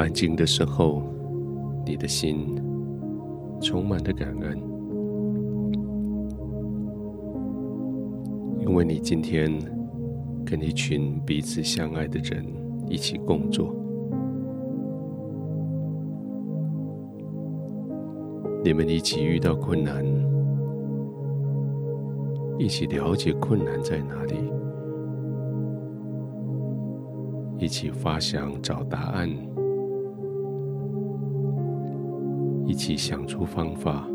安静的时候，你的心充满了感恩，因为你今天跟一群彼此相爱的人一起工作，你们一起遇到困难，一起了解困难在哪里，一起发想找答案。一起想出方法，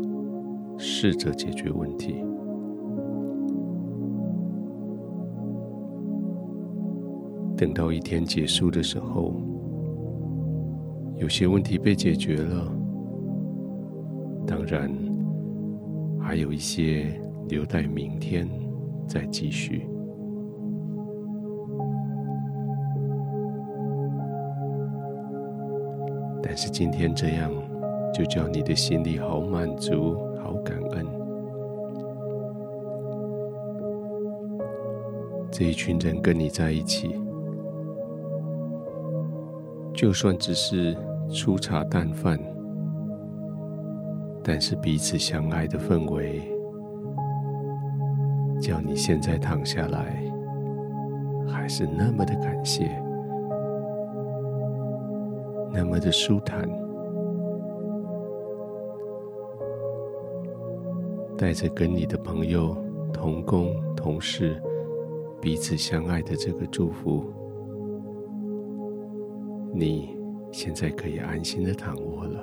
试着解决问题。等到一天结束的时候，有些问题被解决了，当然还有一些留待明天再继续。但是今天这样。就叫你的心里好满足、好感恩。这一群人跟你在一起，就算只是粗茶淡饭，但是彼此相爱的氛围，叫你现在躺下来，还是那么的感谢，那么的舒坦。带着跟你的朋友、同工、同事彼此相爱的这个祝福，你现在可以安心的躺卧了。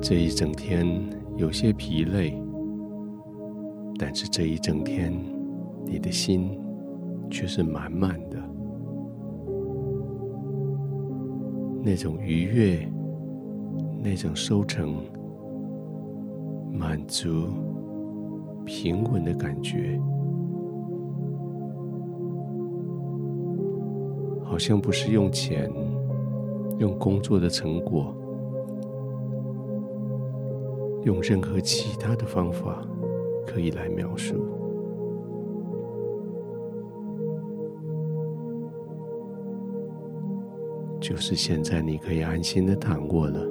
这一整天有些疲累，但是这一整天你的心却是满满的。那种愉悦，那种收成、满足、平稳的感觉，好像不是用钱、用工作的成果、用任何其他的方法可以来描述。就是现在，你可以安心的躺卧了，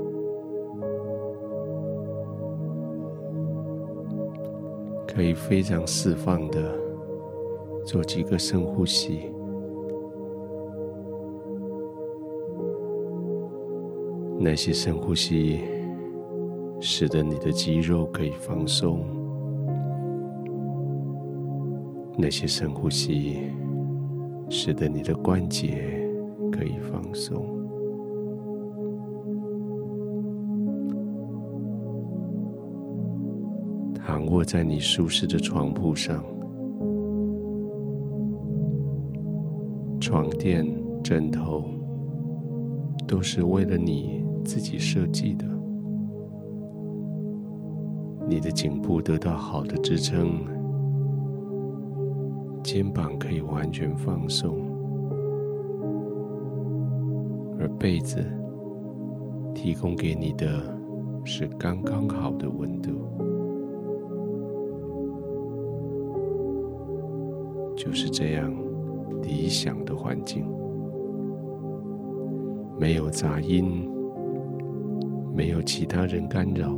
可以非常释放的做几个深呼吸，那些深呼吸使得你的肌肉可以放松，那些深呼吸使得你的关节。放松，躺卧在你舒适的床铺上，床垫、枕头都是为了你自己设计的，你的颈部得到好的支撑，肩膀可以完全放松。而被子提供给你的是刚刚好的温度，就是这样理想的环境，没有杂音，没有其他人干扰，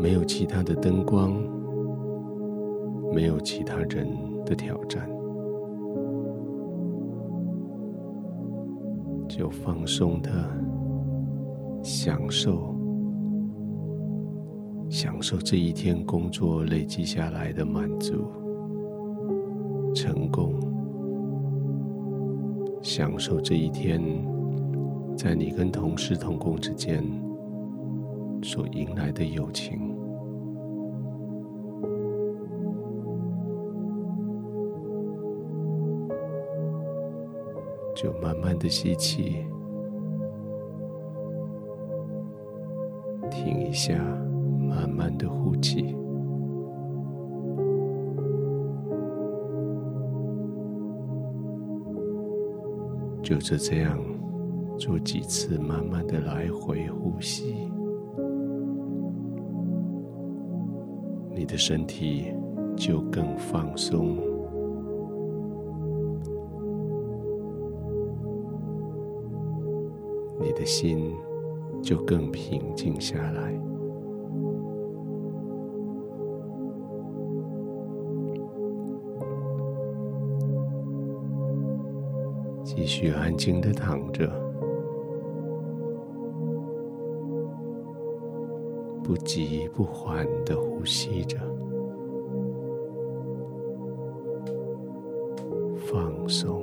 没有其他的灯光，没有其他人的挑战。就放松的享受，享受这一天工作累积下来的满足、成功，享受这一天在你跟同事同工之间所迎来的友情。就慢慢的吸气，停一下，慢慢的呼气，就是这样做几次，慢慢的来回呼吸，你的身体就更放松，心就更平静下来。继续安静的躺着，不急不缓的呼吸着，放松。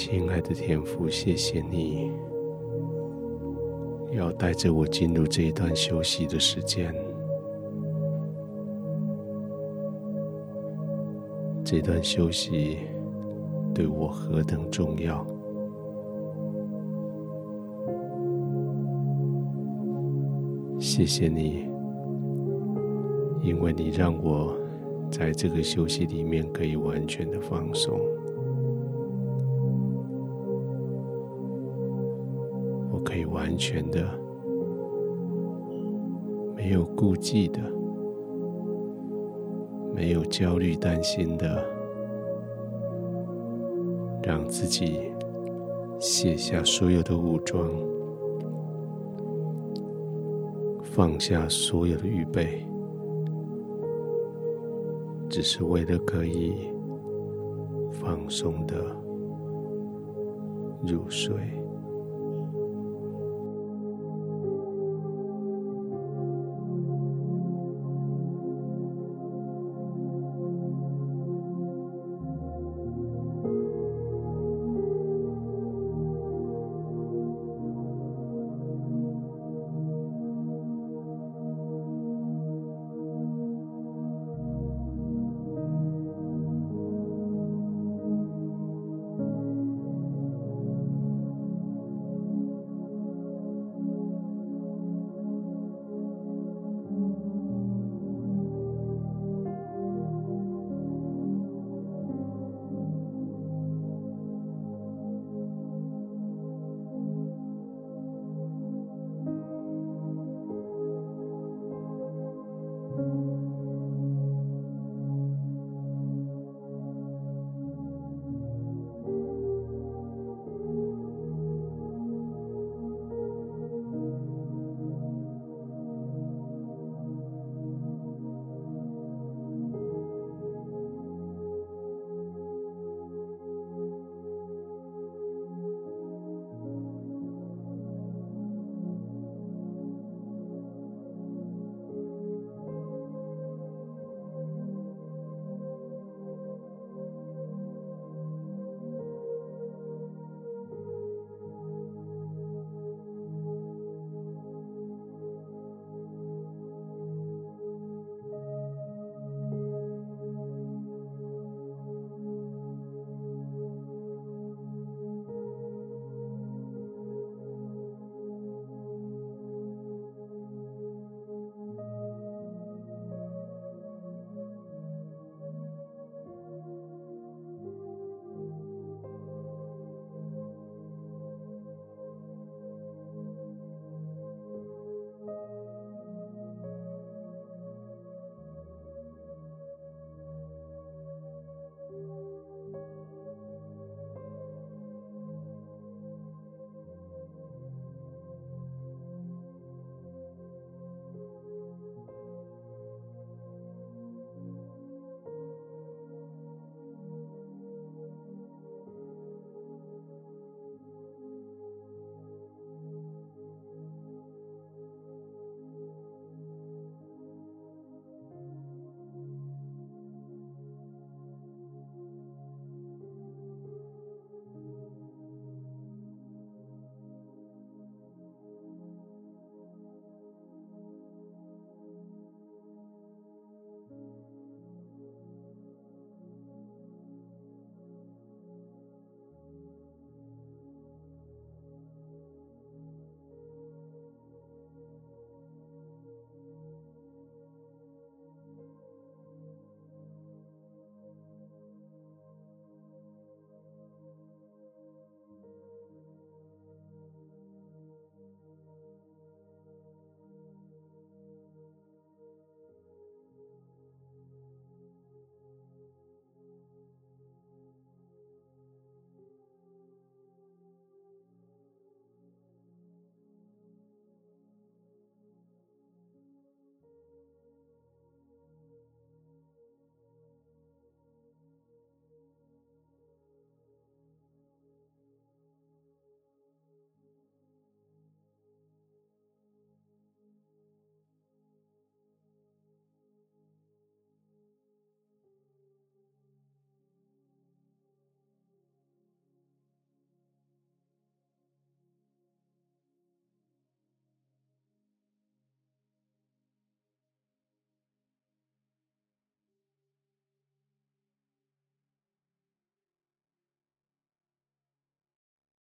亲爱的天父，谢谢你。要带着我进入这一段休息的时间。这段休息对我何等重要！谢谢你，因为你让我在这个休息里面可以完全的放松。全的、没有顾忌的、没有焦虑担心的，让自己卸下所有的武装，放下所有的预备，只是为了可以放松的入睡。